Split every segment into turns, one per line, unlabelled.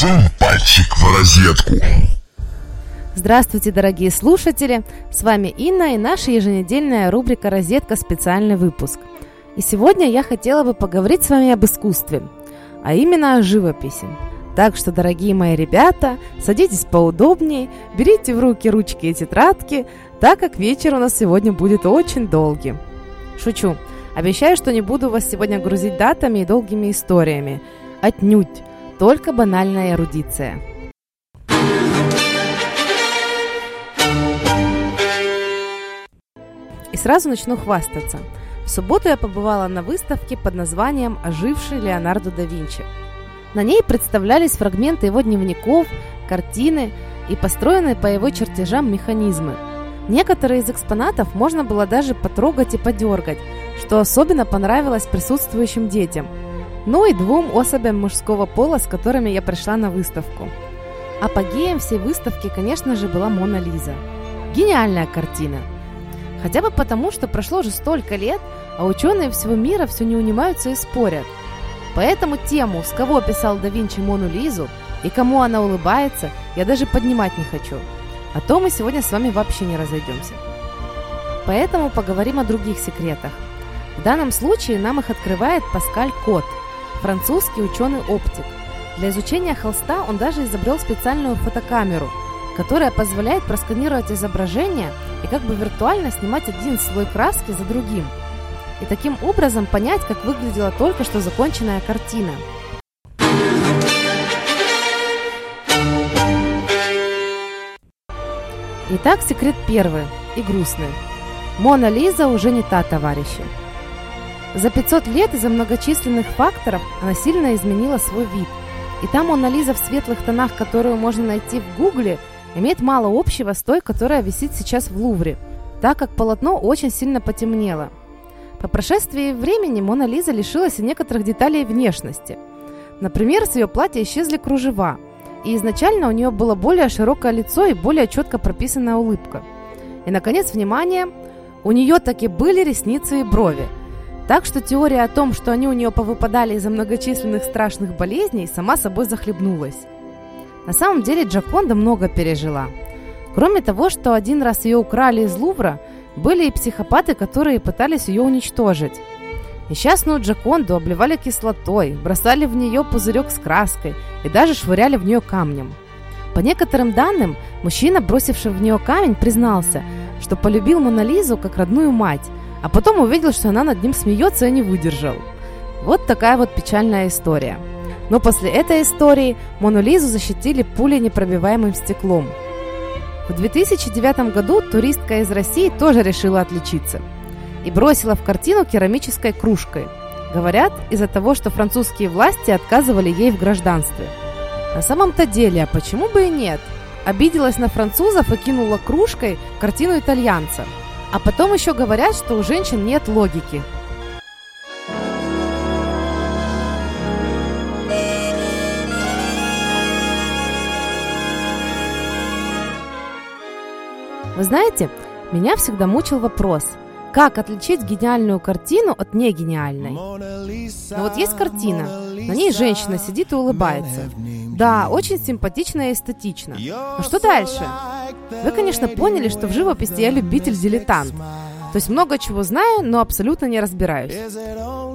Сунь пальчик в розетку.
Здравствуйте, дорогие слушатели! С вами Инна и наша еженедельная рубрика «Розетка. Специальный выпуск». И сегодня я хотела бы поговорить с вами об искусстве, а именно о живописи. Так что, дорогие мои ребята, садитесь поудобнее, берите в руки ручки и тетрадки, так как вечер у нас сегодня будет очень долгий. Шучу. Обещаю, что не буду вас сегодня грузить датами и долгими историями. Отнюдь. Только банальная эрудиция. И сразу начну хвастаться. В субботу я побывала на выставке под названием «Оживший Леонардо да Винчи». На ней представлялись фрагменты его дневников, картины и построенные по его чертежам механизмы. Некоторые из экспонатов можно было даже потрогать и подергать, что особенно понравилось присутствующим детям, ну и двум особям мужского пола, с которыми я пришла на выставку. Апогеем всей выставки, конечно же, была Мона Лиза. Гениальная картина. Хотя бы потому, что прошло уже столько лет, а ученые всего мира все не унимаются и спорят. Поэтому тему, с кого писал да Винчи Мону Лизу и кому она улыбается, я даже поднимать не хочу. А то мы сегодня с вами вообще не разойдемся. Поэтому поговорим о других секретах. В данном случае нам их открывает Паскаль Кот, французский ученый-оптик. Для изучения холста он даже изобрел специальную фотокамеру, которая позволяет просканировать изображение и как бы виртуально снимать один слой краски за другим. И таким образом понять, как выглядела только что законченная картина. Итак, секрет первый и грустный. Мона Лиза уже не та товарищи. За 500 лет из-за многочисленных факторов она сильно изменила свой вид. И та Мона Лиза в светлых тонах, которую можно найти в Гугле, имеет мало общего с той, которая висит сейчас в Лувре, так как полотно очень сильно потемнело. По прошествии времени Мона Лиза лишилась и некоторых деталей внешности. Например, с ее платья исчезли кружева, и изначально у нее было более широкое лицо и более четко прописанная улыбка. И, наконец, внимание, у нее таки были ресницы и брови – так что теория о том, что они у нее повыпадали из-за многочисленных страшных болезней, сама собой захлебнулась. На самом деле Джаконда много пережила. Кроме того, что один раз ее украли из Лувра, были и психопаты, которые пытались ее уничтожить. Несчастную Джаконду обливали кислотой, бросали в нее пузырек с краской и даже швыряли в нее камнем. По некоторым данным, мужчина, бросивший в нее камень, признался, что полюбил Монолизу как родную мать, а потом увидел, что она над ним смеется и не выдержал. Вот такая вот печальная история. Но после этой истории Мону Лизу защитили пулей непробиваемым стеклом. В 2009 году туристка из России тоже решила отличиться и бросила в картину керамической кружкой. Говорят, из-за того, что французские власти отказывали ей в гражданстве. На самом-то деле, а почему бы и нет? Обиделась на французов и кинула кружкой картину итальянца – а потом еще говорят, что у женщин нет логики. Вы знаете, меня всегда мучил вопрос, как отличить гениальную картину от негениальной? Ну вот есть картина, на ней женщина сидит и улыбается. Да, очень симпатично и эстетично. Но что дальше? Вы, конечно, поняли, что в живописи я любитель-дилетант. То есть много чего знаю, но абсолютно не разбираюсь.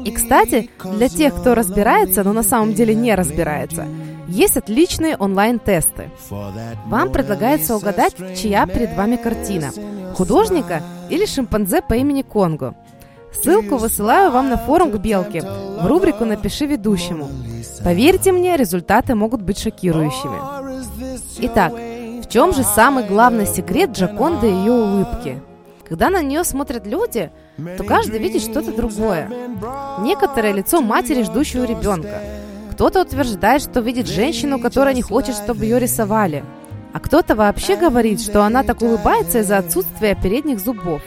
И, кстати, для тех, кто разбирается, но на самом деле не разбирается, есть отличные онлайн-тесты. Вам предлагается угадать, чья перед вами картина – художника или шимпанзе по имени Конго. Ссылку высылаю вам на форум к Белке, в рубрику «Напиши ведущему». Поверьте мне, результаты могут быть шокирующими. Итак, чем же самый главный секрет Джаконды и ее улыбки? Когда на нее смотрят люди, то каждый видит что-то другое. Некоторое лицо матери, ждущего ребенка. Кто-то утверждает, что видит женщину, которая не хочет, чтобы ее рисовали. А кто-то вообще говорит, что она так улыбается из-за отсутствия передних зубов.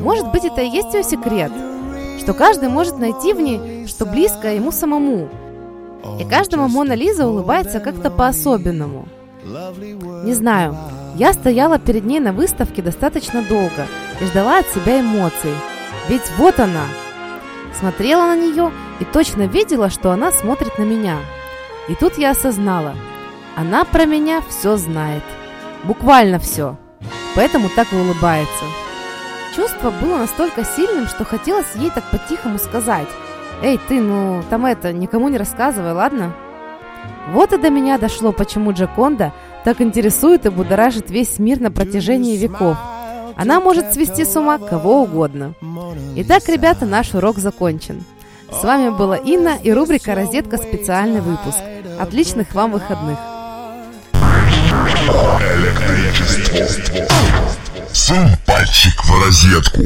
Может быть, это и есть ее секрет, что каждый может найти в ней, что близко ему самому. И каждому Мона Лиза улыбается как-то по-особенному – не знаю. Я стояла перед ней на выставке достаточно долго и ждала от себя эмоций. Ведь вот она. Смотрела на нее и точно видела, что она смотрит на меня. И тут я осознала, она про меня все знает. Буквально все. Поэтому так и улыбается. Чувство было настолько сильным, что хотелось ей так по-тихому сказать. «Эй, ты, ну, там это, никому не рассказывай, ладно?» Вот и до меня дошло, почему Джаконда так интересует и будоражит весь мир на протяжении веков. Она может свести с ума кого угодно. Итак, ребята, наш урок закончен. С вами была Инна и рубрика «Розетка. Специальный выпуск». Отличных вам выходных!
Электричество. Сунь пальчик в розетку.